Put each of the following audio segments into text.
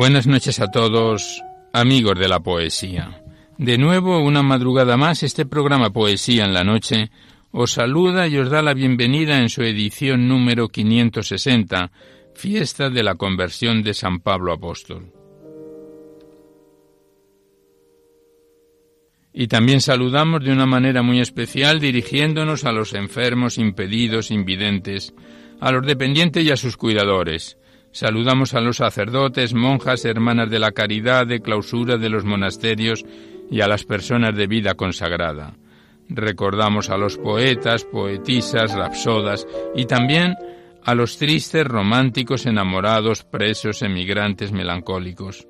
Buenas noches a todos, amigos de la poesía. De nuevo, una madrugada más, este programa Poesía en la Noche os saluda y os da la bienvenida en su edición número 560, Fiesta de la Conversión de San Pablo Apóstol. Y también saludamos de una manera muy especial dirigiéndonos a los enfermos, impedidos, invidentes, a los dependientes y a sus cuidadores, Saludamos a los sacerdotes, monjas, hermanas de la caridad, de clausura de los monasterios y a las personas de vida consagrada. Recordamos a los poetas, poetisas, rapsodas y también a los tristes, románticos, enamorados, presos, emigrantes, melancólicos,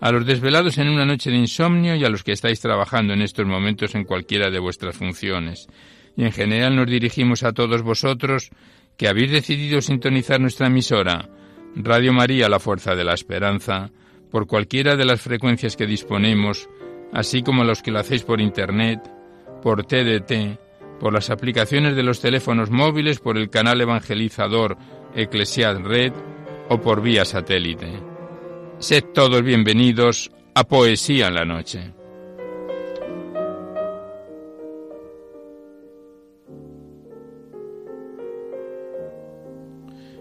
a los desvelados en una noche de insomnio y a los que estáis trabajando en estos momentos en cualquiera de vuestras funciones. Y en general nos dirigimos a todos vosotros que habéis decidido sintonizar nuestra emisora Radio María, la fuerza de la esperanza, por cualquiera de las frecuencias que disponemos, así como los que lo hacéis por Internet, por TDT, por las aplicaciones de los teléfonos móviles, por el canal evangelizador Eclesiad Red o por vía satélite. Sed todos bienvenidos a Poesía en la Noche.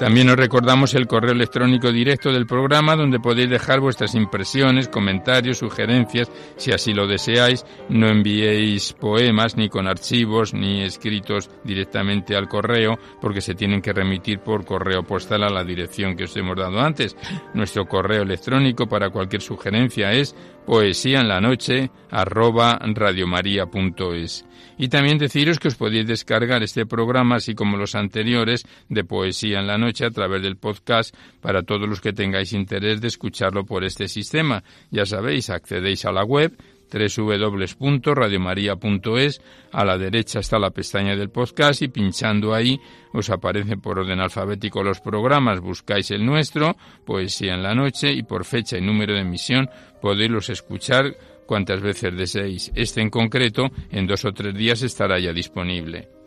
También os recordamos el correo electrónico directo del programa donde podéis dejar vuestras impresiones, comentarios, sugerencias, si así lo deseáis. No enviéis poemas ni con archivos ni escritos directamente al correo porque se tienen que remitir por correo postal a la dirección que os hemos dado antes. Nuestro correo electrónico para cualquier sugerencia es poesía en la noche arroba radiomaria.es. Y también deciros que os podéis descargar este programa, así como los anteriores, de Poesía en la Noche a través del podcast para todos los que tengáis interés de escucharlo por este sistema. Ya sabéis, accedéis a la web www.radiomaria.es, a la derecha está la pestaña del podcast y pinchando ahí os aparecen por orden alfabético los programas, buscáis el nuestro, Poesía en la Noche, y por fecha y número de emisión podéis escuchar cuantas veces deseéis. Este en concreto, en dos o tres días estará ya disponible.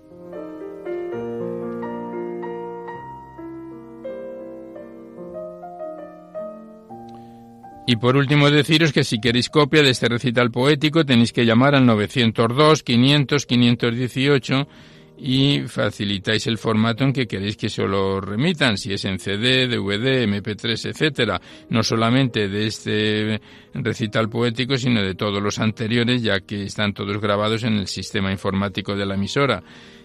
Y por último deciros que si queréis copia de este recital poético tenéis que llamar al 902 500 518 y facilitáis el formato en que queréis que se lo remitan, si es en CD, DVD, MP3, etcétera, no solamente de este recital poético, sino de todos los anteriores, ya que están todos grabados en el sistema informático de la emisora.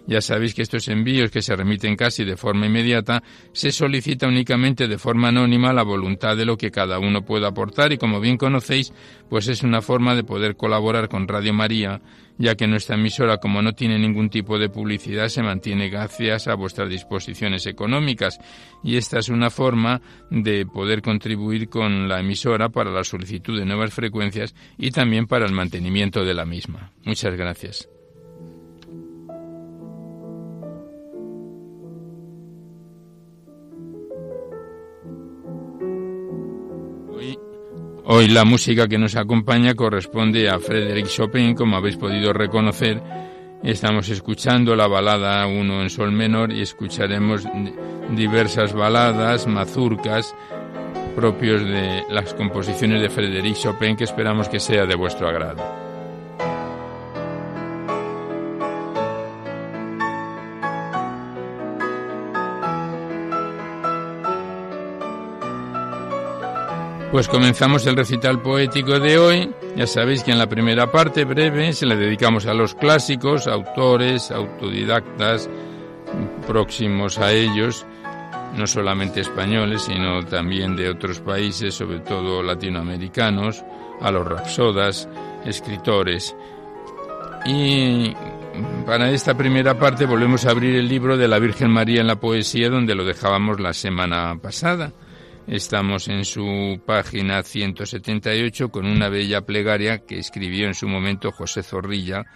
Ya sabéis que estos envíos que se remiten casi de forma inmediata se solicita únicamente de forma anónima la voluntad de lo que cada uno pueda aportar y como bien conocéis, pues es una forma de poder colaborar con Radio María, ya que nuestra emisora como no tiene ningún tipo de publicidad se mantiene gracias a vuestras disposiciones económicas y esta es una forma de poder contribuir con la emisora para la solicitud de nuevas frecuencias y también para el mantenimiento de la misma. Muchas gracias. Hoy la música que nos acompaña corresponde a Frédéric Chopin, como habéis podido reconocer. Estamos escuchando la balada 1 en sol menor y escucharemos diversas baladas, mazurcas, propios de las composiciones de Frédéric Chopin, que esperamos que sea de vuestro agrado. Pues comenzamos el recital poético de hoy. Ya sabéis que en la primera parte breve se la dedicamos a los clásicos, autores, autodidactas, próximos a ellos, no solamente españoles, sino también de otros países, sobre todo latinoamericanos, a los rapsodas, escritores. Y para esta primera parte volvemos a abrir el libro de la Virgen María en la poesía donde lo dejábamos la semana pasada. Estamos en su página 178 con una bella plegaria que escribió en su momento José Zorrilla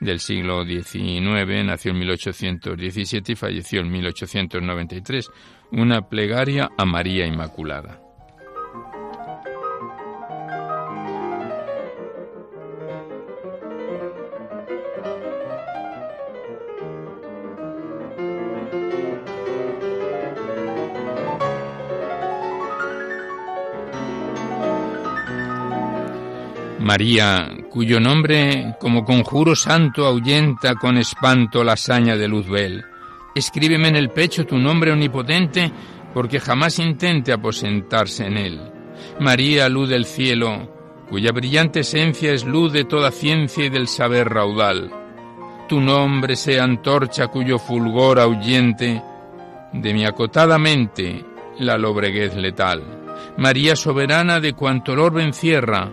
del siglo XIX, nació en 1817 y falleció en 1893, una plegaria a María Inmaculada. María, cuyo nombre como conjuro santo ahuyenta con espanto la hazaña de Luzbel. Escríbeme en el pecho tu nombre omnipotente, porque jamás intente aposentarse en él. María, luz del cielo, cuya brillante esencia es luz de toda ciencia y del saber raudal. Tu nombre sea antorcha cuyo fulgor ahuyente de mi acotada mente la lobreguez letal. María soberana de cuanto el orbe encierra,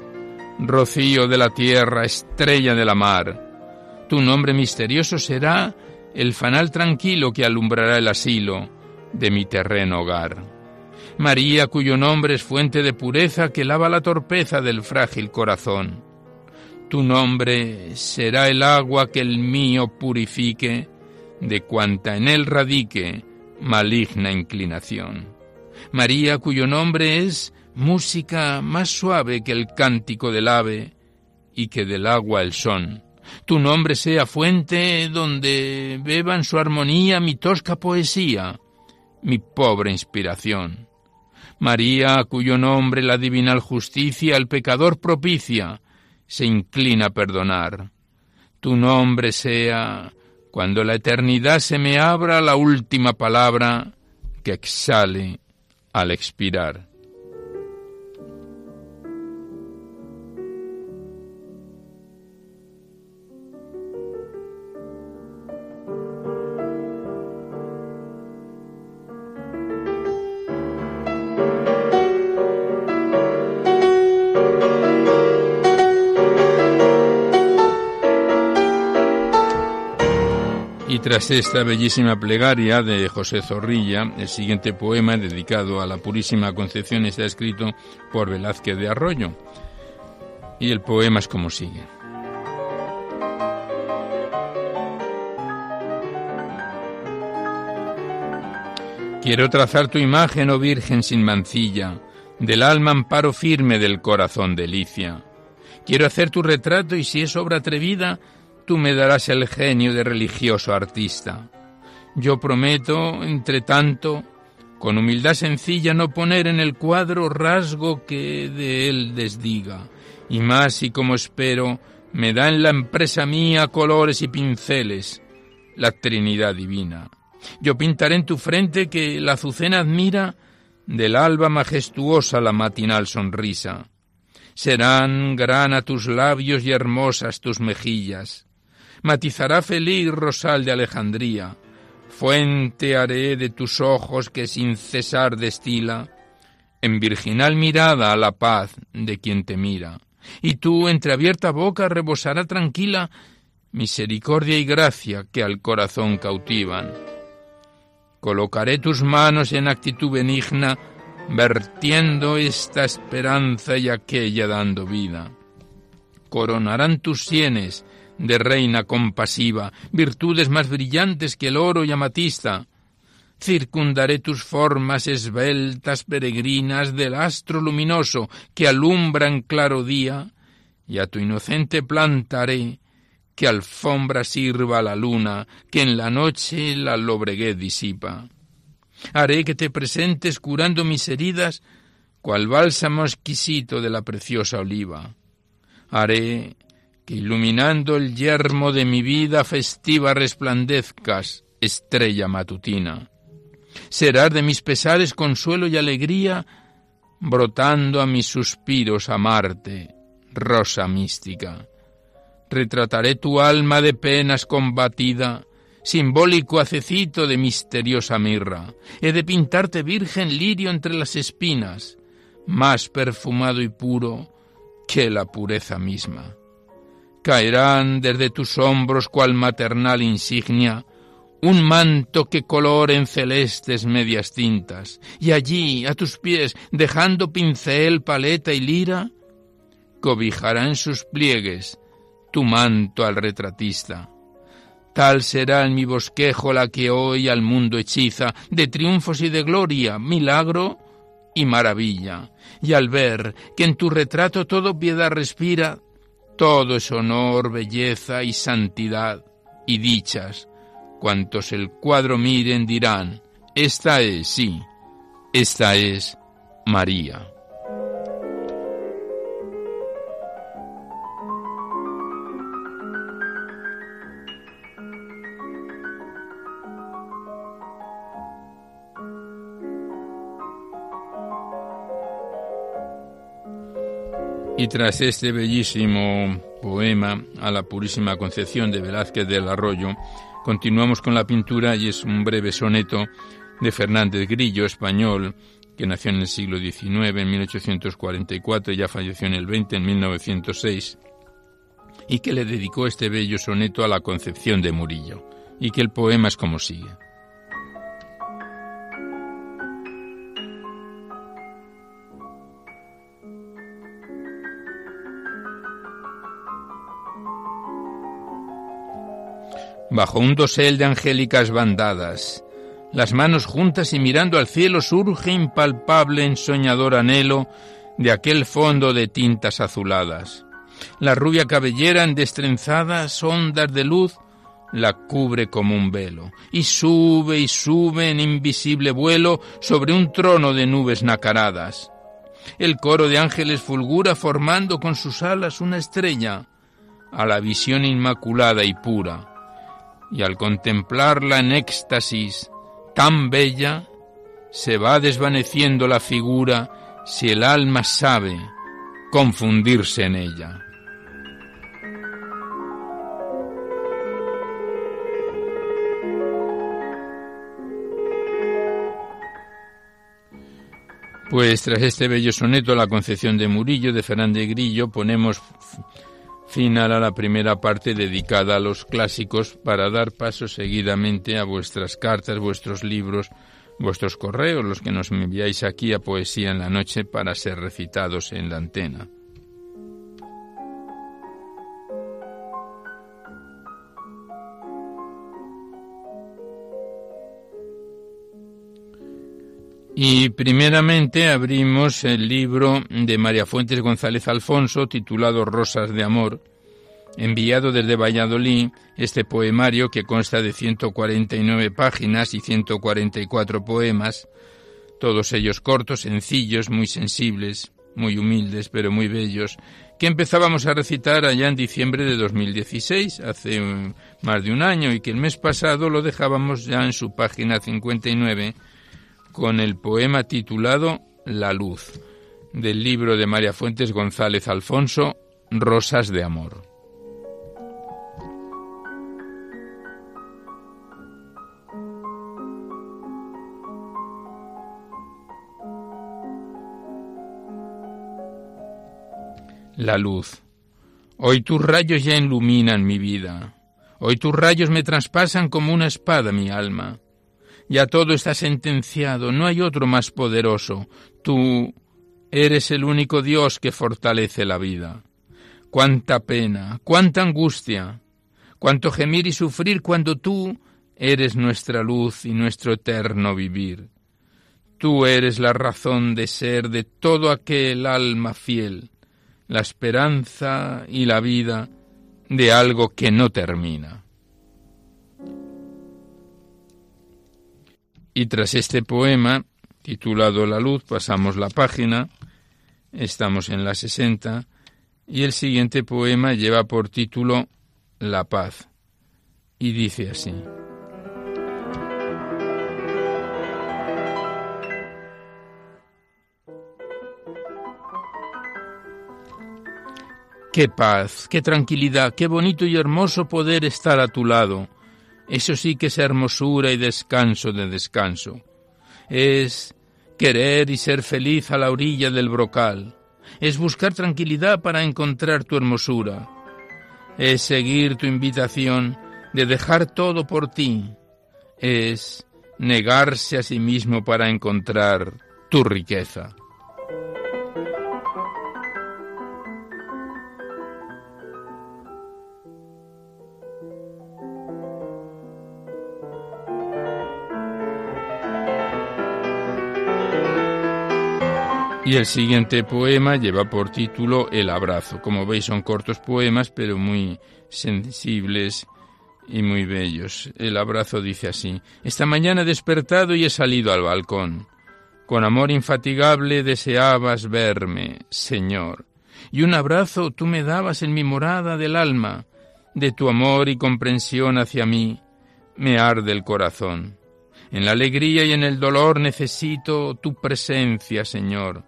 rocío de la tierra, estrella de la mar. Tu nombre misterioso será el fanal tranquilo que alumbrará el asilo de mi terreno hogar. María, cuyo nombre es fuente de pureza que lava la torpeza del frágil corazón. Tu nombre será el agua que el mío purifique de cuanta en él radique maligna inclinación. María, cuyo nombre es música más suave que el cántico del ave y que del agua el son. Tu nombre sea fuente donde beban su armonía mi tosca poesía, mi pobre inspiración. María, cuyo nombre la divinal justicia al pecador propicia, se inclina a perdonar. Tu nombre sea, cuando la eternidad se me abra, la última palabra que exhale al expirar. Tras esta bellísima plegaria de José Zorrilla, el siguiente poema dedicado a la Purísima Concepción está escrito por Velázquez de Arroyo. Y el poema es como sigue. Quiero trazar tu imagen, oh Virgen sin mancilla, del alma amparo firme del corazón delicia. Quiero hacer tu retrato y si es obra atrevida, tú me darás el genio de religioso artista. Yo prometo, entre tanto, con humildad sencilla no poner en el cuadro rasgo que de él desdiga, y más si como espero me da en la empresa mía colores y pinceles, la Trinidad divina. Yo pintaré en tu frente que la azucena admira del alba majestuosa la matinal sonrisa. Serán grana tus labios y hermosas tus mejillas matizará feliz rosal de Alejandría. Fuente haré de tus ojos que sin cesar destila en virginal mirada a la paz de quien te mira. Y tú, entre abierta boca, rebosará tranquila misericordia y gracia que al corazón cautivan. Colocaré tus manos en actitud benigna, vertiendo esta esperanza y aquella dando vida. Coronarán tus sienes de reina compasiva, virtudes más brillantes que el oro y amatista. Circundaré tus formas esbeltas peregrinas del astro luminoso que alumbra en claro día, y a tu inocente plantaré que alfombra sirva la luna, que en la noche la lobreguez disipa. Haré que te presentes curando mis heridas, cual bálsamo exquisito de la preciosa oliva. Haré iluminando el yermo de mi vida festiva resplandezcas, estrella matutina. Serás de mis pesares consuelo y alegría, brotando a mis suspiros a Marte, rosa mística. Retrataré tu alma de penas combatida, simbólico acecito de misteriosa mirra. He de pintarte virgen lirio entre las espinas, más perfumado y puro que la pureza misma. Caerán desde tus hombros cual maternal insignia un manto que color en celestes medias tintas, y allí, a tus pies, dejando pincel, paleta y lira, cobijará en sus pliegues tu manto al retratista. Tal será en mi bosquejo la que hoy al mundo hechiza, de triunfos y de gloria, milagro y maravilla. Y al ver que en tu retrato todo piedad respira, todo es honor, belleza y santidad y dichas, Cuantos el cuadro miren dirán, esta es, sí, esta es María. Y tras este bellísimo poema a la Purísima Concepción de Velázquez del Arroyo, Continuamos con la pintura y es un breve soneto de Fernández Grillo, español, que nació en el siglo XIX, en 1844, y ya falleció en el 20, en 1906, y que le dedicó este bello soneto a la Concepción de Murillo, y que el poema es como sigue. Bajo un dosel de angélicas bandadas. Las manos juntas y mirando al cielo surge impalpable en soñador anhelo de aquel fondo de tintas azuladas. La rubia cabellera en destrenzadas ondas de luz la cubre como un velo, y sube y sube en invisible vuelo sobre un trono de nubes nacaradas. El coro de ángeles fulgura formando con sus alas una estrella, a la visión inmaculada y pura y al contemplarla en éxtasis tan bella, se va desvaneciendo la figura si el alma sabe confundirse en ella. Pues tras este bello soneto, La Concepción de Murillo, de Fernández Grillo, ponemos final a la primera parte dedicada a los clásicos para dar paso seguidamente a vuestras cartas, vuestros libros, vuestros correos, los que nos enviáis aquí a Poesía en la Noche para ser recitados en la antena. Y primeramente abrimos el libro de María Fuentes González Alfonso titulado Rosas de Amor, enviado desde Valladolid este poemario que consta de 149 páginas y 144 poemas, todos ellos cortos, sencillos, muy sensibles, muy humildes, pero muy bellos, que empezábamos a recitar allá en diciembre de 2016, hace más de un año, y que el mes pasado lo dejábamos ya en su página 59 con el poema titulado La luz, del libro de María Fuentes González Alfonso, Rosas de Amor. La luz. Hoy tus rayos ya iluminan mi vida. Hoy tus rayos me traspasan como una espada mi alma. Ya todo está sentenciado, no hay otro más poderoso. Tú eres el único Dios que fortalece la vida. Cuánta pena, cuánta angustia, cuánto gemir y sufrir cuando tú eres nuestra luz y nuestro eterno vivir. Tú eres la razón de ser de todo aquel alma fiel, la esperanza y la vida de algo que no termina. Y tras este poema, titulado La luz, pasamos la página, estamos en la 60, y el siguiente poema lleva por título La paz, y dice así. Qué paz, qué tranquilidad, qué bonito y hermoso poder estar a tu lado eso sí que es hermosura y descanso de descanso. Es querer y ser feliz a la orilla del brocal. Es buscar tranquilidad para encontrar tu hermosura. Es seguir tu invitación de dejar todo por ti. Es negarse a sí mismo para encontrar tu riqueza. Y el siguiente poema lleva por título El abrazo. Como veis son cortos poemas, pero muy sensibles y muy bellos. El abrazo dice así. Esta mañana he despertado y he salido al balcón. Con amor infatigable deseabas verme, Señor. Y un abrazo tú me dabas en mi morada del alma. De tu amor y comprensión hacia mí me arde el corazón. En la alegría y en el dolor necesito tu presencia, Señor.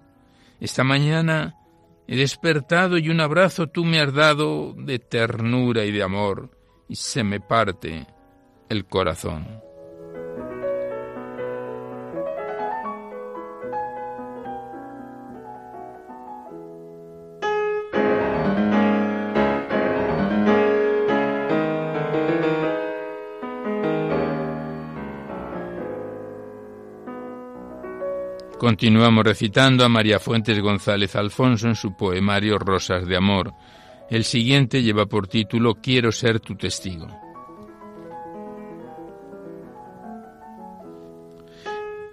Esta mañana he despertado y un abrazo tú me has dado de ternura y de amor, y se me parte el corazón. Continuamos recitando a María Fuentes González Alfonso en su poemario Rosas de Amor. El siguiente lleva por título Quiero ser tu testigo.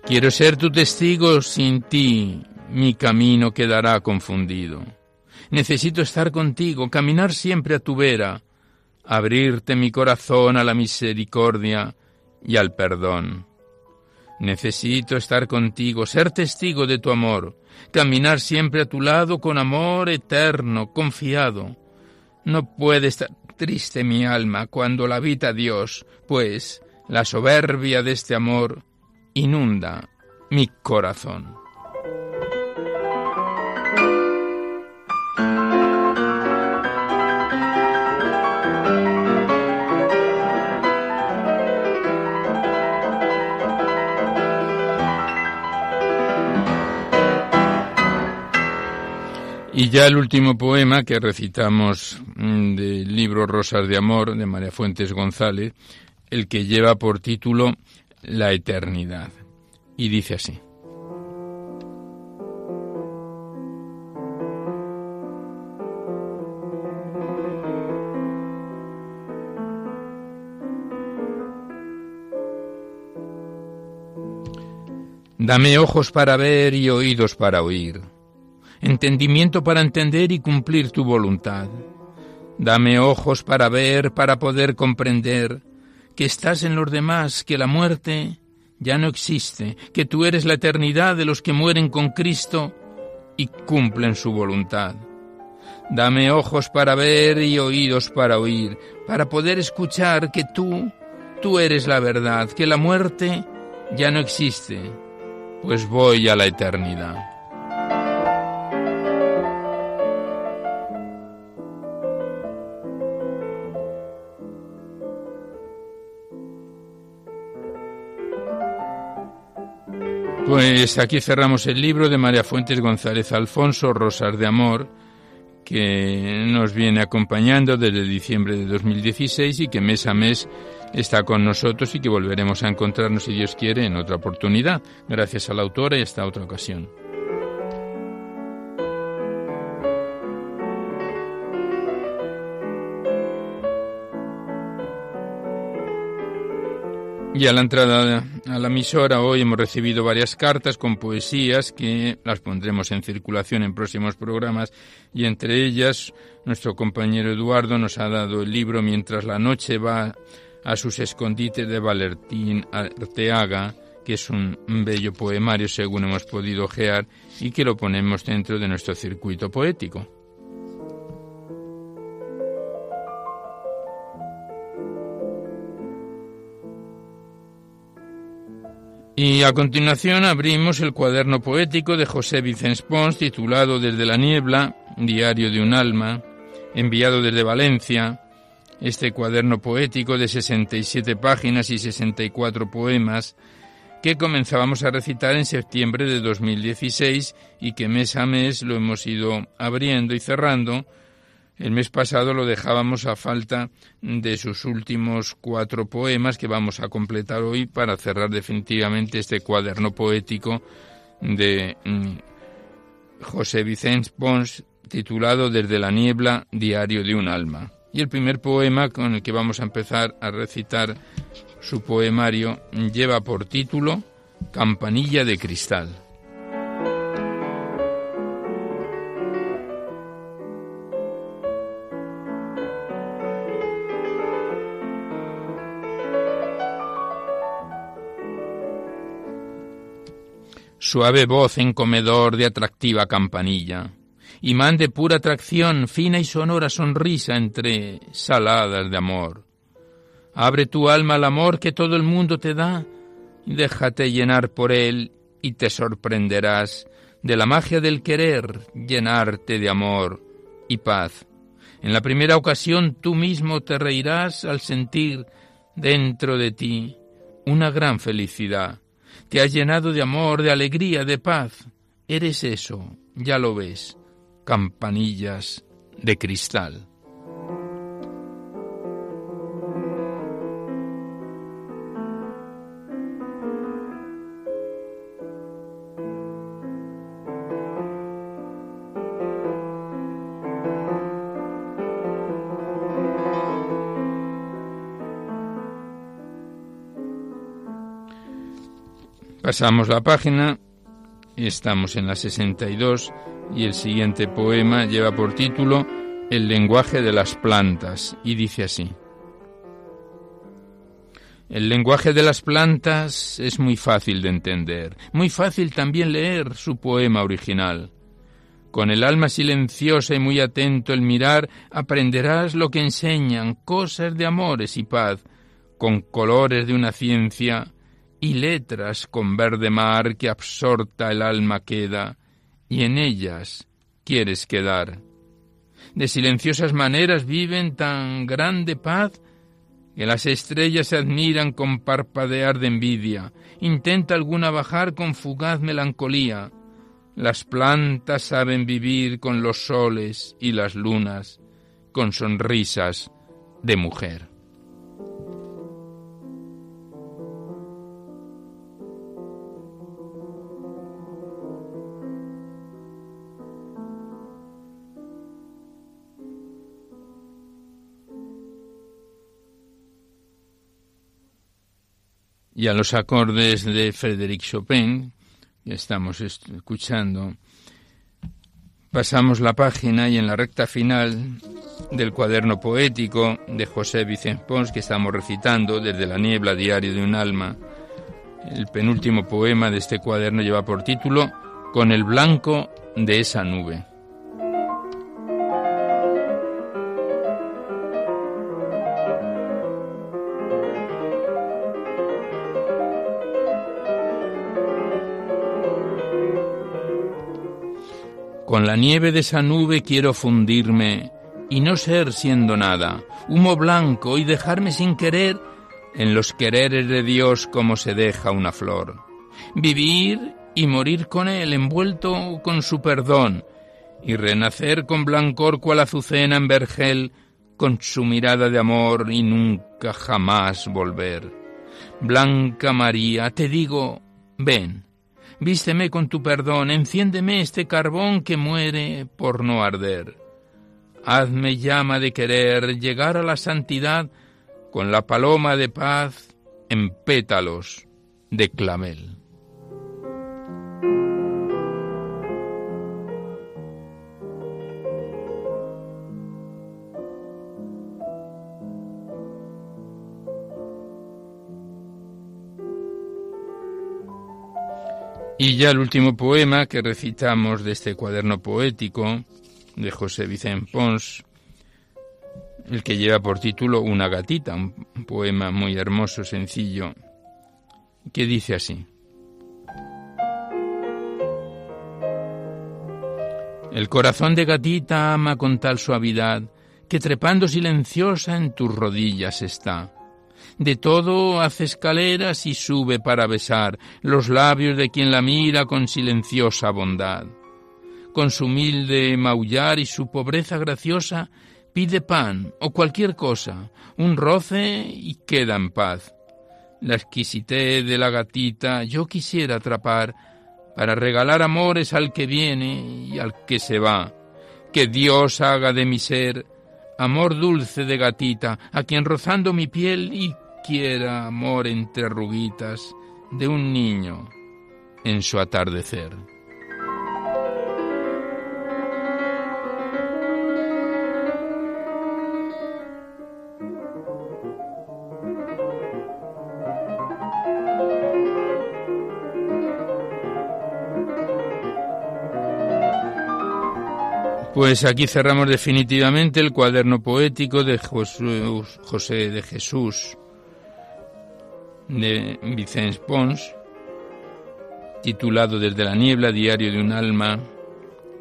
Quiero ser tu testigo, sin ti mi camino quedará confundido. Necesito estar contigo, caminar siempre a tu vera, abrirte mi corazón a la misericordia y al perdón. Necesito estar contigo, ser testigo de tu amor, caminar siempre a tu lado con amor eterno, confiado. No puede estar triste mi alma cuando la habita Dios, pues la soberbia de este amor inunda mi corazón. Y ya el último poema que recitamos mm, del libro Rosas de Amor de María Fuentes González, el que lleva por título La Eternidad. Y dice así. Dame ojos para ver y oídos para oír entendimiento para entender y cumplir tu voluntad. Dame ojos para ver, para poder comprender que estás en los demás, que la muerte ya no existe, que tú eres la eternidad de los que mueren con Cristo y cumplen su voluntad. Dame ojos para ver y oídos para oír, para poder escuchar que tú, tú eres la verdad, que la muerte ya no existe, pues voy a la eternidad. Pues aquí cerramos el libro de María Fuentes González Alfonso, Rosas de Amor, que nos viene acompañando desde diciembre de 2016 y que mes a mes está con nosotros y que volveremos a encontrarnos, si Dios quiere, en otra oportunidad. Gracias a la autora y hasta otra ocasión. Y a la entrada a la emisora hoy hemos recibido varias cartas con poesías que las pondremos en circulación en próximos programas y entre ellas nuestro compañero Eduardo nos ha dado el libro Mientras la noche va a sus escondites de Valentín Arteaga, que es un bello poemario según hemos podido ojear y que lo ponemos dentro de nuestro circuito poético. Y a continuación abrimos el cuaderno poético de José Vicens Pons titulado Desde la niebla, Diario de un alma, enviado desde Valencia, este cuaderno poético de 67 páginas y 64 poemas que comenzábamos a recitar en septiembre de 2016 y que mes a mes lo hemos ido abriendo y cerrando. El mes pasado lo dejábamos a falta de sus últimos cuatro poemas que vamos a completar hoy para cerrar definitivamente este cuaderno poético de mm, José Vicente Pons titulado Desde la niebla, Diario de un alma. Y el primer poema con el que vamos a empezar a recitar su poemario lleva por título Campanilla de Cristal. Suave voz en comedor de atractiva campanilla, imán de pura atracción, fina y sonora sonrisa entre saladas de amor Abre tu alma al amor que todo el mundo te da, déjate llenar por él y te sorprenderás de la magia del querer llenarte de amor y paz. En la primera ocasión tú mismo te reirás al sentir dentro de ti una gran felicidad. Te has llenado de amor, de alegría, de paz. Eres eso, ya lo ves, campanillas de cristal. Pasamos la página, estamos en la 62 y el siguiente poema lleva por título El lenguaje de las plantas y dice así. El lenguaje de las plantas es muy fácil de entender, muy fácil también leer su poema original. Con el alma silenciosa y muy atento el mirar, aprenderás lo que enseñan, cosas de amores y paz, con colores de una ciencia y letras con verde mar que absorta el alma queda, y en ellas quieres quedar. De silenciosas maneras viven tan grande paz que las estrellas se admiran con parpadear de envidia, intenta alguna bajar con fugaz melancolía. Las plantas saben vivir con los soles y las lunas, con sonrisas de mujer. Y a los acordes de Frédéric Chopin, que estamos escuchando, pasamos la página y en la recta final del cuaderno poético de José Vicente Pons, que estamos recitando desde la niebla diario de un alma, el penúltimo poema de este cuaderno lleva por título Con el blanco de esa nube. Con la nieve de esa nube quiero fundirme y no ser siendo nada, humo blanco y dejarme sin querer en los quereres de Dios como se deja una flor. Vivir y morir con Él envuelto con su perdón y renacer con blancor cual azucena en vergel con su mirada de amor y nunca jamás volver. Blanca María, te digo, ven Vísteme con tu perdón, enciéndeme este carbón que muere por no arder. Hazme llama de querer llegar a la santidad con la paloma de paz en pétalos de clamel. Y ya el último poema que recitamos de este cuaderno poético de José Vicente Pons, el que lleva por título Una gatita, un poema muy hermoso, sencillo, que dice así. El corazón de gatita ama con tal suavidad que trepando silenciosa en tus rodillas está. De todo hace escaleras y sube para besar los labios de quien la mira con silenciosa bondad. Con su humilde maullar y su pobreza graciosa, pide pan o cualquier cosa, un roce y queda en paz. La exquisitez de la gatita yo quisiera atrapar para regalar amores al que viene y al que se va. Que Dios haga de mi ser amor dulce de gatita, a quien rozando mi piel y quiera amor entre ruguitas de un niño en su atardecer. Pues aquí cerramos definitivamente el cuaderno poético de José de Jesús de Vicente Pons, titulado Desde la niebla, diario de un alma,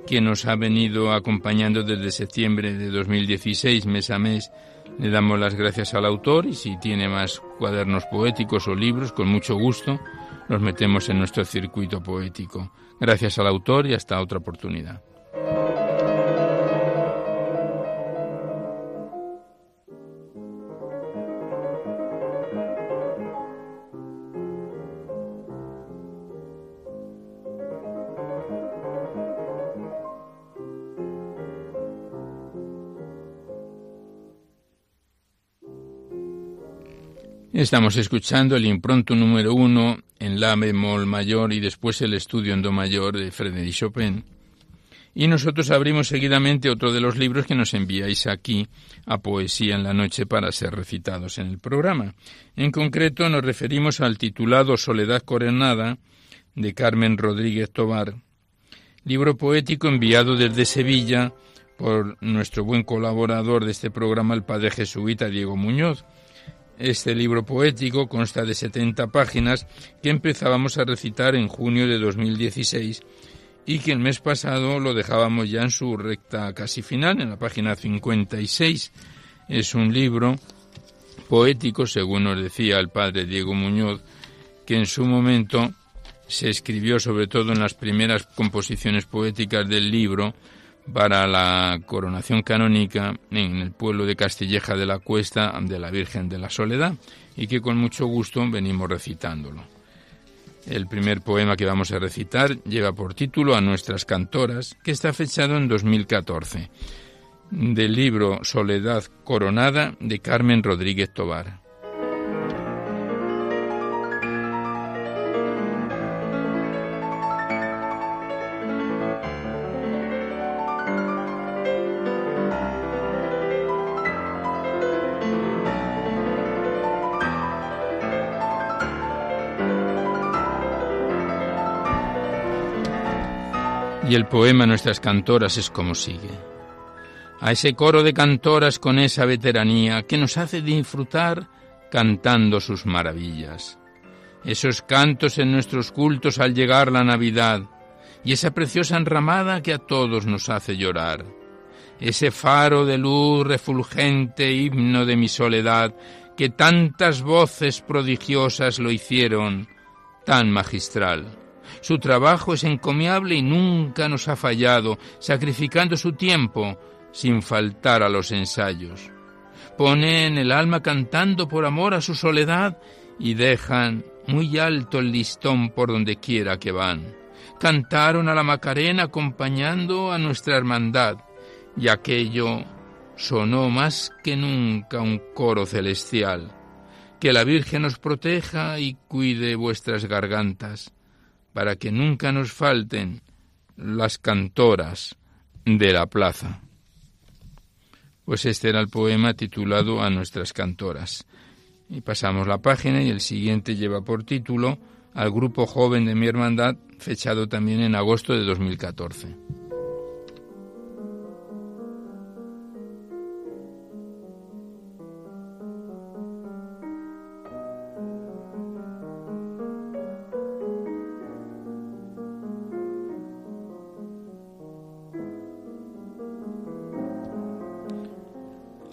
que nos ha venido acompañando desde septiembre de 2016, mes a mes. Le damos las gracias al autor y si tiene más cuadernos poéticos o libros, con mucho gusto los metemos en nuestro circuito poético. Gracias al autor y hasta otra oportunidad. Estamos escuchando el impronto número uno en la bemol mayor y después el estudio en do mayor de Frédéric Chopin. Y nosotros abrimos seguidamente otro de los libros que nos enviáis aquí a Poesía en la Noche para ser recitados en el programa. En concreto nos referimos al titulado Soledad Coronada de Carmen Rodríguez Tobar, libro poético enviado desde Sevilla por nuestro buen colaborador de este programa, el padre jesuita Diego Muñoz, este libro poético consta de 70 páginas que empezábamos a recitar en junio de 2016 y que el mes pasado lo dejábamos ya en su recta casi final, en la página 56. Es un libro poético, según nos decía el padre Diego Muñoz, que en su momento se escribió sobre todo en las primeras composiciones poéticas del libro, para la coronación canónica en el pueblo de Castilleja de la Cuesta de la Virgen de la Soledad y que con mucho gusto venimos recitándolo. El primer poema que vamos a recitar lleva por título A nuestras cantoras, que está fechado en 2014, del libro Soledad Coronada de Carmen Rodríguez Tobar. Y el poema Nuestras Cantoras es como sigue. A ese coro de cantoras con esa veteranía que nos hace disfrutar cantando sus maravillas. Esos cantos en nuestros cultos al llegar la Navidad y esa preciosa enramada que a todos nos hace llorar. Ese faro de luz refulgente himno de mi soledad que tantas voces prodigiosas lo hicieron tan magistral. Su trabajo es encomiable y nunca nos ha fallado, sacrificando su tiempo sin faltar a los ensayos. Ponen el alma cantando por amor a su soledad y dejan muy alto el listón por donde quiera que van. Cantaron a la Macarena acompañando a nuestra hermandad y aquello sonó más que nunca un coro celestial. Que la Virgen os proteja y cuide vuestras gargantas para que nunca nos falten las cantoras de la plaza. Pues este era el poema titulado A nuestras cantoras. Y pasamos la página y el siguiente lleva por título Al grupo joven de mi hermandad, fechado también en agosto de 2014.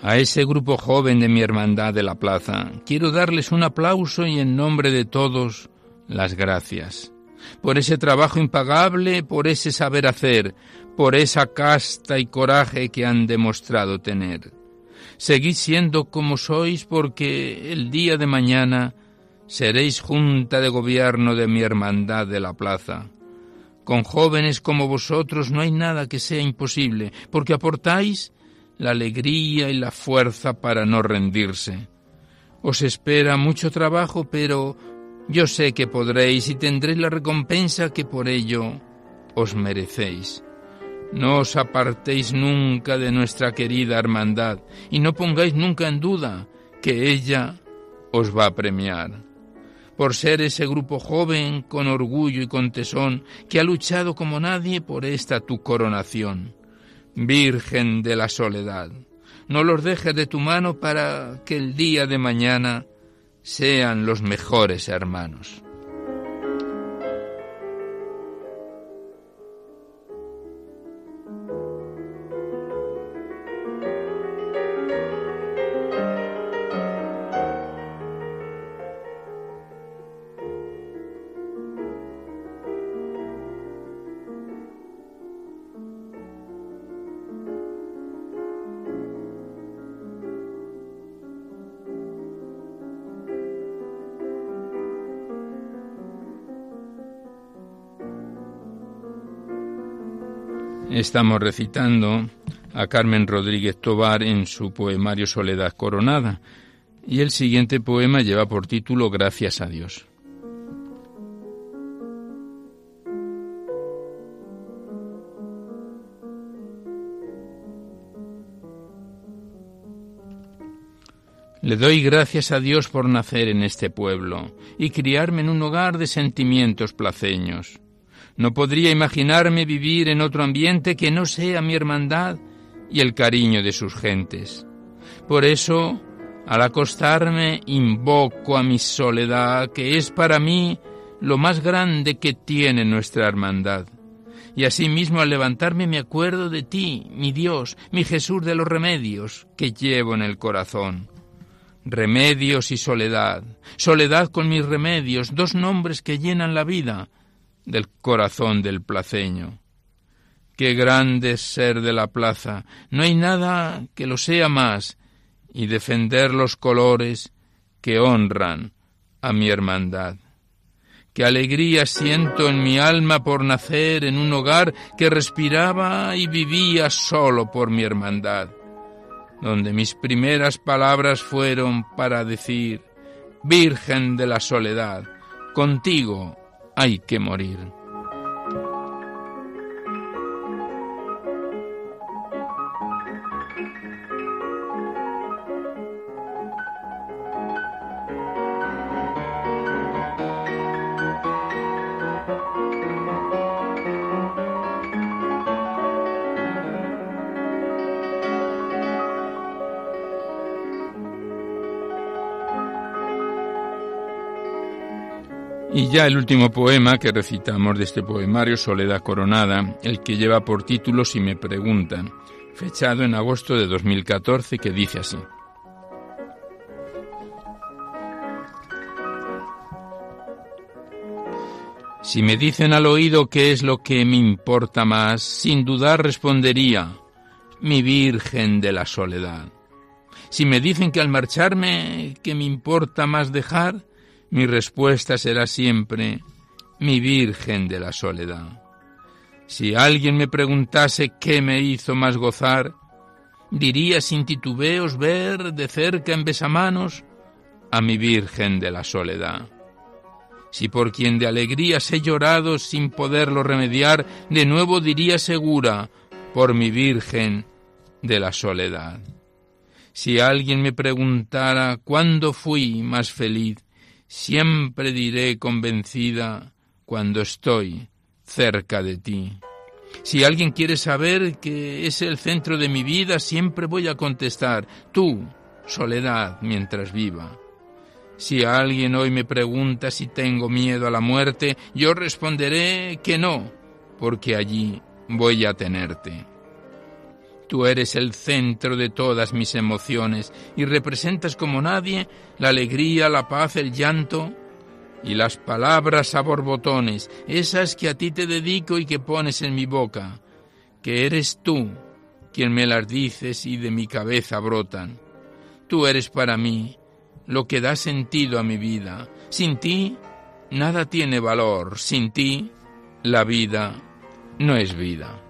A ese grupo joven de mi hermandad de la plaza, quiero darles un aplauso y en nombre de todos las gracias. Por ese trabajo impagable, por ese saber hacer, por esa casta y coraje que han demostrado tener. Seguid siendo como sois porque el día de mañana seréis junta de gobierno de mi hermandad de la plaza. Con jóvenes como vosotros no hay nada que sea imposible, porque aportáis la alegría y la fuerza para no rendirse. Os espera mucho trabajo, pero yo sé que podréis y tendréis la recompensa que por ello os merecéis. No os apartéis nunca de nuestra querida hermandad y no pongáis nunca en duda que ella os va a premiar. Por ser ese grupo joven con orgullo y con tesón que ha luchado como nadie por esta tu coronación. Virgen de la soledad, no los dejes de tu mano para que el día de mañana sean los mejores hermanos. Estamos recitando a Carmen Rodríguez Tobar en su poemario Soledad Coronada y el siguiente poema lleva por título Gracias a Dios. Le doy gracias a Dios por nacer en este pueblo y criarme en un hogar de sentimientos placeños. No podría imaginarme vivir en otro ambiente que no sea mi hermandad y el cariño de sus gentes. Por eso, al acostarme, invoco a mi soledad, que es para mí lo más grande que tiene nuestra hermandad. Y asimismo al levantarme me acuerdo de ti, mi Dios, mi Jesús de los remedios, que llevo en el corazón. Remedios y soledad, soledad con mis remedios, dos nombres que llenan la vida, del corazón del placeño. Qué grande ser de la plaza, no hay nada que lo sea más, y defender los colores que honran a mi hermandad. Qué alegría siento en mi alma por nacer en un hogar que respiraba y vivía solo por mi hermandad, donde mis primeras palabras fueron para decir, Virgen de la Soledad, contigo hay que morir. Ya el último poema que recitamos de este poemario, Soledad Coronada, el que lleva por título Si me preguntan, fechado en agosto de 2014, que dice así. Si me dicen al oído qué es lo que me importa más, sin dudar respondería, mi Virgen de la Soledad. Si me dicen que al marcharme, que me importa más dejar, mi respuesta será siempre mi Virgen de la Soledad. Si alguien me preguntase qué me hizo más gozar, diría sin titubeos ver de cerca en besamanos a mi Virgen de la Soledad. Si por quien de alegrías he llorado sin poderlo remediar, de nuevo diría segura, por mi Virgen de la Soledad. Si alguien me preguntara cuándo fui más feliz, siempre diré convencida cuando estoy cerca de ti. Si alguien quiere saber que es el centro de mi vida, siempre voy a contestar, tú, soledad, mientras viva. Si alguien hoy me pregunta si tengo miedo a la muerte, yo responderé que no, porque allí voy a tenerte. Tú eres el centro de todas mis emociones y representas como nadie la alegría, la paz, el llanto y las palabras a borbotones, esas que a ti te dedico y que pones en mi boca, que eres tú quien me las dices y de mi cabeza brotan. Tú eres para mí lo que da sentido a mi vida. Sin ti, nada tiene valor. Sin ti, la vida no es vida.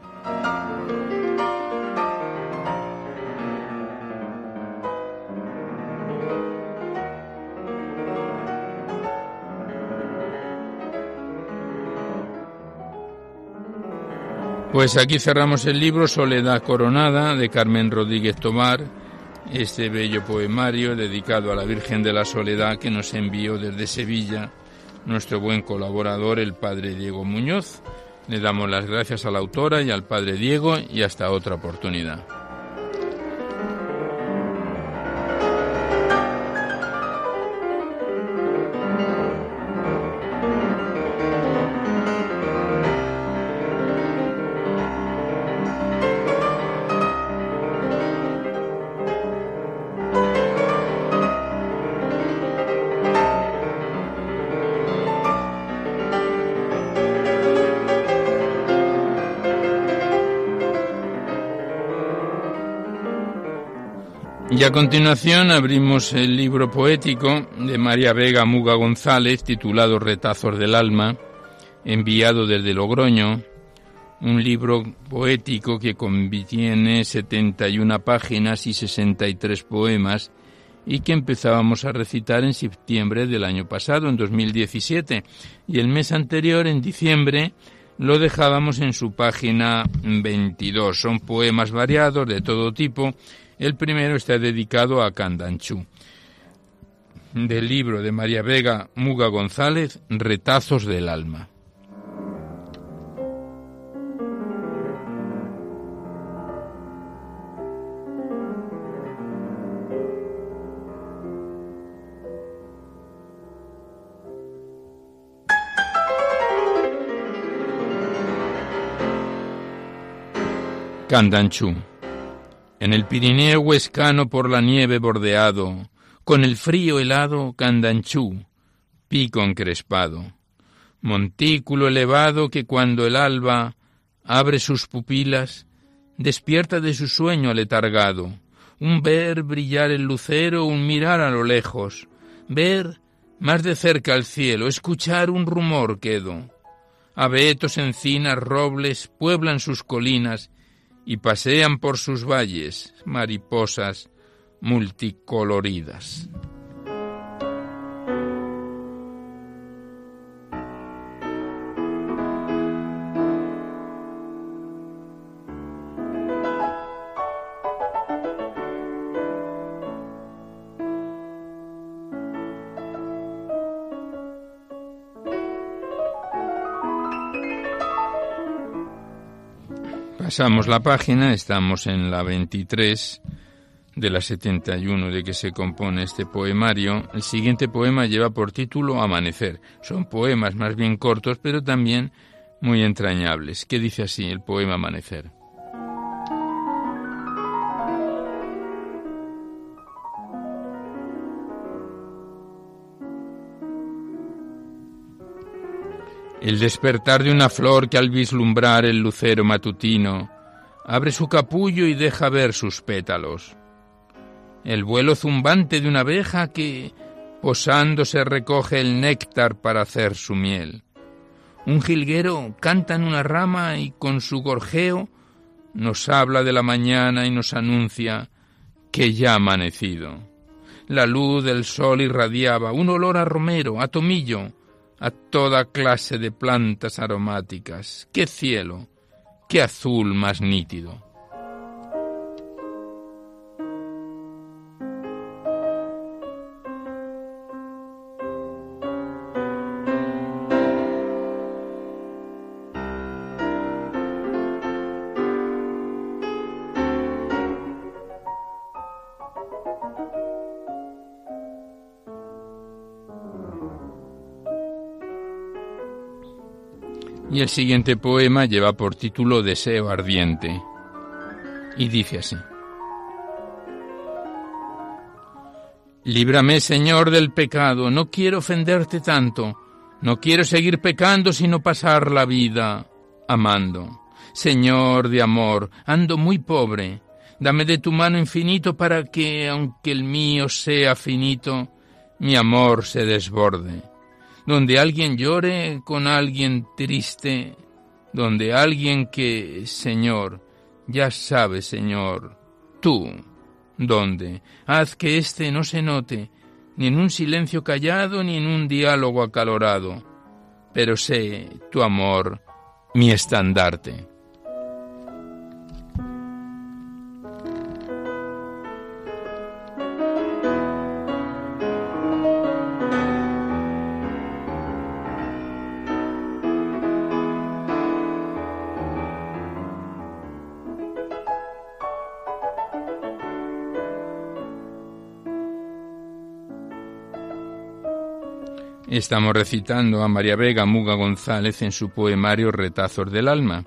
Pues aquí cerramos el libro Soledad Coronada de Carmen Rodríguez Tomar, este bello poemario dedicado a la Virgen de la Soledad que nos envió desde Sevilla nuestro buen colaborador, el padre Diego Muñoz. Le damos las gracias a la autora y al padre Diego y hasta otra oportunidad. Y a continuación abrimos el libro poético de María Vega Muga González titulado Retazos del Alma, enviado desde Logroño, un libro poético que contiene 71 páginas y 63 poemas y que empezábamos a recitar en septiembre del año pasado, en 2017, y el mes anterior, en diciembre, lo dejábamos en su página 22. Son poemas variados de todo tipo el primero está dedicado a Candanchú. Del libro de María Vega Muga González, Retazos del Alma. Candanchú. En el Pirineo huescano por la nieve bordeado, con el frío helado Candanchú, pico encrespado, montículo elevado que cuando el alba abre sus pupilas, despierta de su sueño aletargado, un ver brillar el lucero, un mirar a lo lejos, ver más de cerca el cielo, escuchar un rumor quedo. Abetos, encinas, robles pueblan sus colinas y pasean por sus valles mariposas multicoloridas. Pasamos la página, estamos en la 23 de la 71 de que se compone este poemario. El siguiente poema lleva por título Amanecer. Son poemas más bien cortos, pero también muy entrañables. ¿Qué dice así el poema Amanecer? El despertar de una flor que al vislumbrar el lucero matutino abre su capullo y deja ver sus pétalos, el vuelo zumbante de una abeja que, posándose, recoge el néctar para hacer su miel. Un jilguero canta en una rama y con su gorjeo nos habla de la mañana y nos anuncia que ya ha amanecido. La luz del sol irradiaba un olor a romero, a tomillo, a toda clase de plantas aromáticas. ¡Qué cielo! ¡Qué azul más nítido! Y el siguiente poema lleva por título Deseo ardiente. Y dice así. Líbrame, Señor, del pecado. No quiero ofenderte tanto. No quiero seguir pecando sino pasar la vida amando. Señor de amor, ando muy pobre. Dame de tu mano infinito para que, aunque el mío sea finito, mi amor se desborde. Donde alguien llore con alguien triste, donde alguien que, Señor, ya sabe, Señor, tú, ¿dónde? Haz que éste no se note, ni en un silencio callado, ni en un diálogo acalorado, pero sé tu amor, mi estandarte. Estamos recitando a María Vega Muga González en su poemario Retazos del Alma.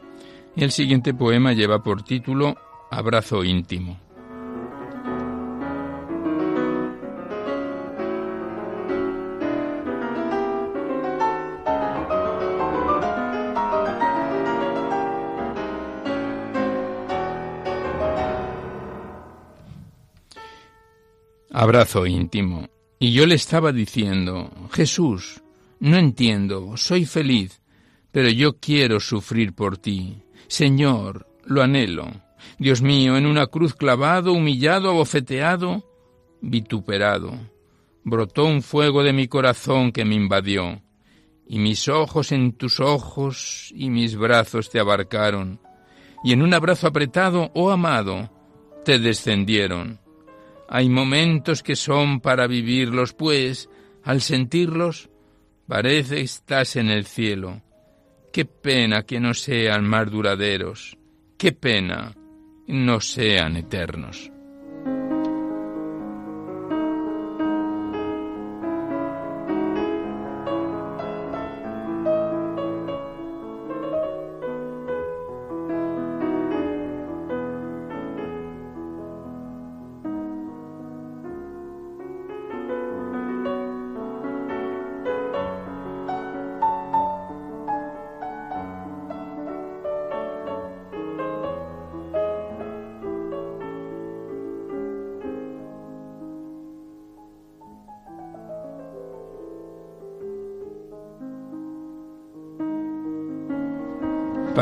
El siguiente poema lleva por título Abrazo íntimo. Abrazo íntimo. Y yo le estaba diciendo, Jesús, no entiendo, soy feliz, pero yo quiero sufrir por ti. Señor, lo anhelo. Dios mío, en una cruz clavado, humillado, abofeteado, vituperado. Brotó un fuego de mi corazón que me invadió, y mis ojos en tus ojos y mis brazos te abarcaron, y en un abrazo apretado, oh amado, te descendieron hay momentos que son para vivirlos, pues, al sentirlos, parece que estás en el cielo. Qué pena que no sean más duraderos. Qué pena no sean eternos.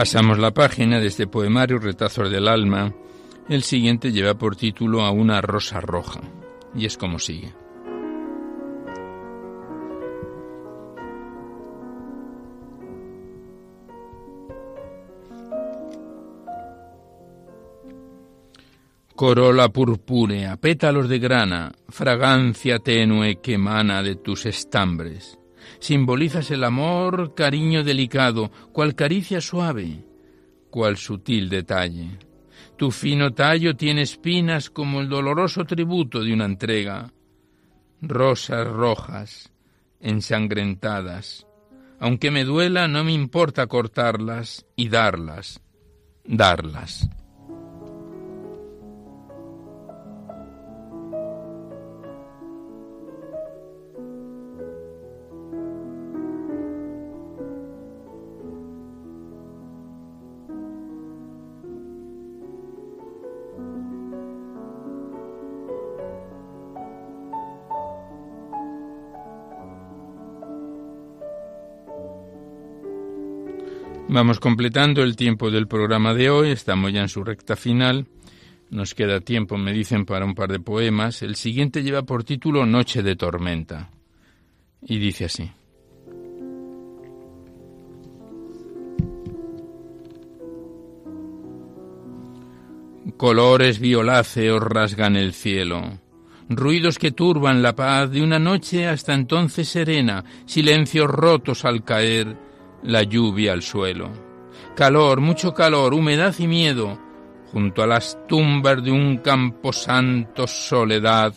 Pasamos la página de este poemario Retazos del Alma. El siguiente lleva por título A una rosa roja y es como sigue. Corola purpúrea, pétalos de grana, fragancia tenue que emana de tus estambres simbolizas el amor, cariño delicado, cual caricia suave, cual sutil detalle. Tu fino tallo tiene espinas como el doloroso tributo de una entrega. Rosas rojas, ensangrentadas. Aunque me duela, no me importa cortarlas y darlas, darlas. Vamos completando el tiempo del programa de hoy, estamos ya en su recta final. Nos queda tiempo, me dicen, para un par de poemas. El siguiente lleva por título Noche de tormenta y dice así. Colores violáceos rasgan el cielo, ruidos que turban la paz de una noche hasta entonces serena, silencios rotos al caer, la lluvia al suelo. Calor, mucho calor, humedad y miedo, junto a las tumbas de un camposanto soledad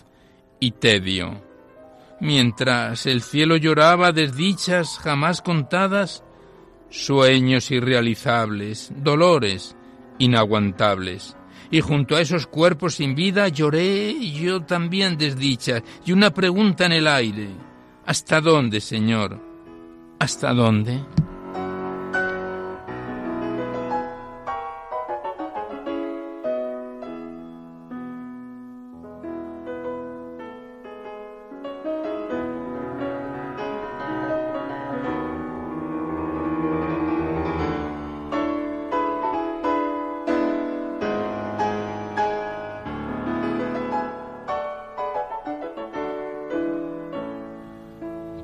y tedio. Mientras el cielo lloraba desdichas jamás contadas, sueños irrealizables, dolores inaguantables, y junto a esos cuerpos sin vida lloré yo también desdicha y una pregunta en el aire. ¿Hasta dónde, Señor? ¿Hasta dónde?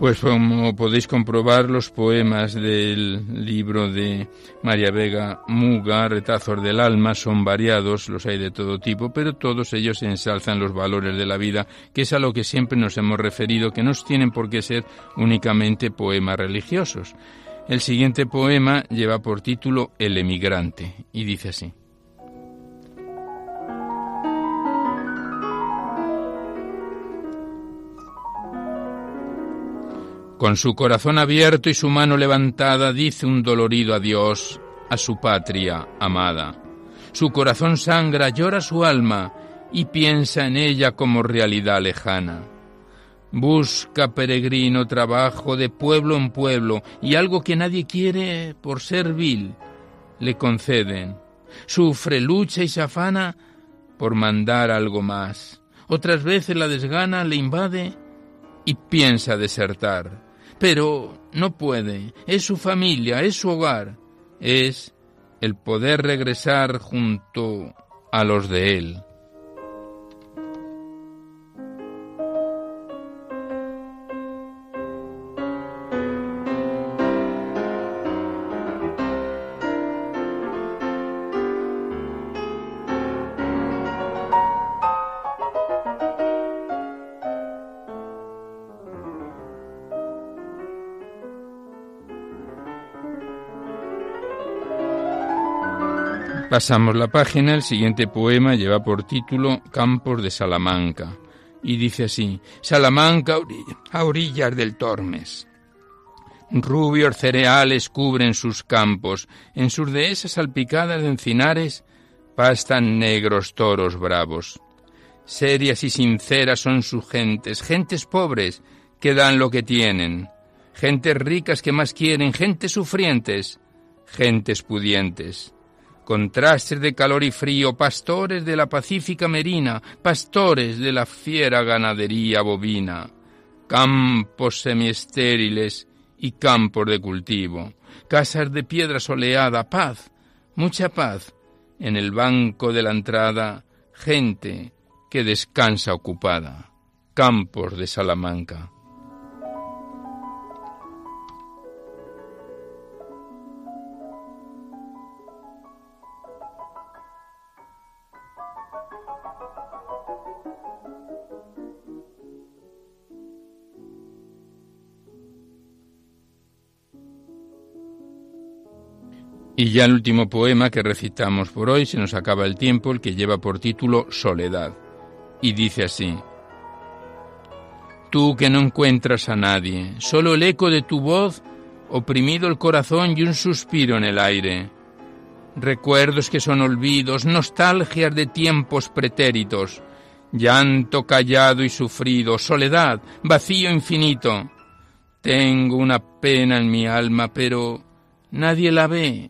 Pues como podéis comprobar, los poemas del libro de María Vega Muga, Retazos del Alma, son variados, los hay de todo tipo, pero todos ellos ensalzan los valores de la vida, que es a lo que siempre nos hemos referido, que no tienen por qué ser únicamente poemas religiosos. El siguiente poema lleva por título El emigrante y dice así. Con su corazón abierto y su mano levantada dice un dolorido adiós a su patria amada. Su corazón sangra, llora su alma y piensa en ella como realidad lejana. Busca peregrino trabajo de pueblo en pueblo y algo que nadie quiere por ser vil le conceden. Sufre, lucha y se afana por mandar algo más. Otras veces la desgana le invade y piensa desertar pero no puede. Es su familia, es su hogar, es el poder regresar junto a los de él. Pasamos la página, el siguiente poema lleva por título Campos de Salamanca y dice así, Salamanca a orillas del Tormes. Rubios cereales cubren sus campos, en sus dehesas salpicadas de encinares pastan negros toros bravos. Serias y sinceras son sus gentes, gentes pobres que dan lo que tienen, gentes ricas que más quieren, gentes sufrientes, gentes pudientes contrastes de calor y frío, pastores de la pacífica merina, pastores de la fiera ganadería bovina, campos semiestériles y campos de cultivo, casas de piedra soleada, paz, mucha paz, en el banco de la entrada, gente que descansa ocupada, campos de Salamanca. Y ya el último poema que recitamos por hoy, se nos acaba el tiempo, el que lleva por título Soledad. Y dice así, Tú que no encuentras a nadie, solo el eco de tu voz, oprimido el corazón y un suspiro en el aire. Recuerdos que son olvidos, nostalgias de tiempos pretéritos, llanto callado y sufrido, soledad, vacío infinito. Tengo una pena en mi alma, pero nadie la ve,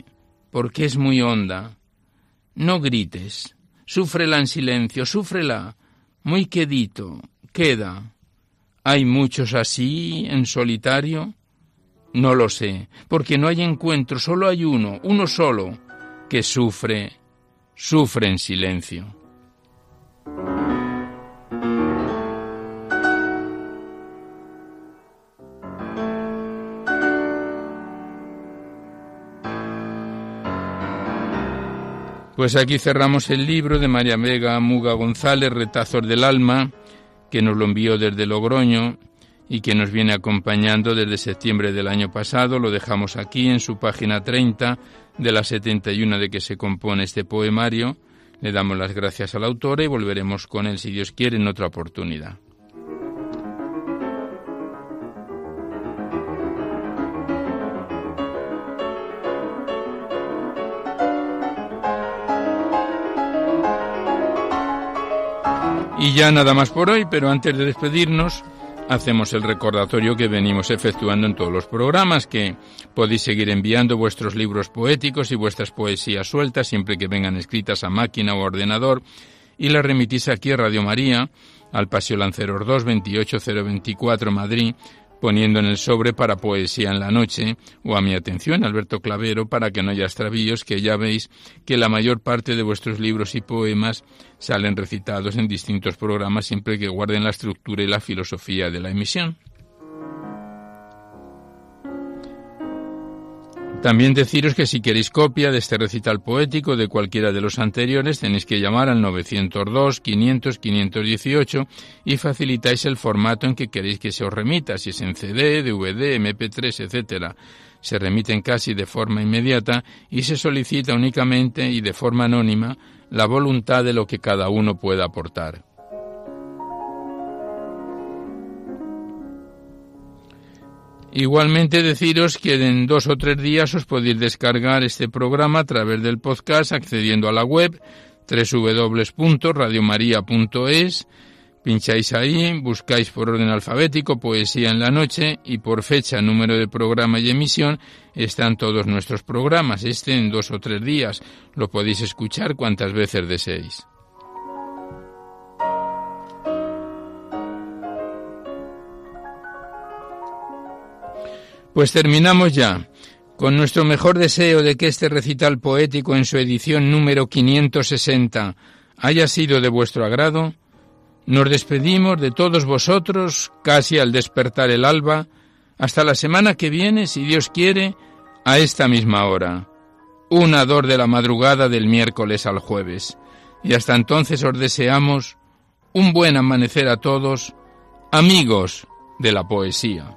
porque es muy honda. No grites, súfrela en silencio, súfrela, muy quedito, queda. ¿Hay muchos así en solitario? No lo sé, porque no hay encuentro, solo hay uno, uno solo, que sufre, sufre en silencio. Pues aquí cerramos el libro de María Vega Muga González, Retazos del Alma, que nos lo envió desde Logroño y que nos viene acompañando desde septiembre del año pasado. Lo dejamos aquí en su página 30 de la 71 de que se compone este poemario. Le damos las gracias al autor y volveremos con él, si Dios quiere, en otra oportunidad. Y ya nada más por hoy, pero antes de despedirnos, hacemos el recordatorio que venimos efectuando en todos los programas, que podéis seguir enviando vuestros libros poéticos y vuestras poesías sueltas, siempre que vengan escritas a máquina o ordenador, y las remitís aquí a Radio María, al Paseo Lanceros 2, 28024 Madrid, poniendo en el sobre para poesía en la noche, o a mi atención, Alberto Clavero, para que no haya extravíos, que ya veis que la mayor parte de vuestros libros y poemas salen recitados en distintos programas siempre que guarden la estructura y la filosofía de la emisión. También deciros que si queréis copia de este recital poético de cualquiera de los anteriores tenéis que llamar al 902 500 518 y facilitáis el formato en que queréis que se os remita, si es en CD, DVD, MP3, etc. Se remiten casi de forma inmediata y se solicita únicamente y de forma anónima la voluntad de lo que cada uno pueda aportar. Igualmente deciros que en dos o tres días os podéis descargar este programa a través del podcast accediendo a la web www.radiomaria.es, pincháis ahí, buscáis por orden alfabético Poesía en la Noche y por fecha, número de programa y emisión están todos nuestros programas. Este en dos o tres días lo podéis escuchar cuantas veces deseéis. Pues terminamos ya. Con nuestro mejor deseo de que este recital poético en su edición número 560 haya sido de vuestro agrado, nos despedimos de todos vosotros casi al despertar el alba, hasta la semana que viene, si Dios quiere, a esta misma hora. Una dor de la madrugada del miércoles al jueves. Y hasta entonces os deseamos un buen amanecer a todos, amigos de la poesía.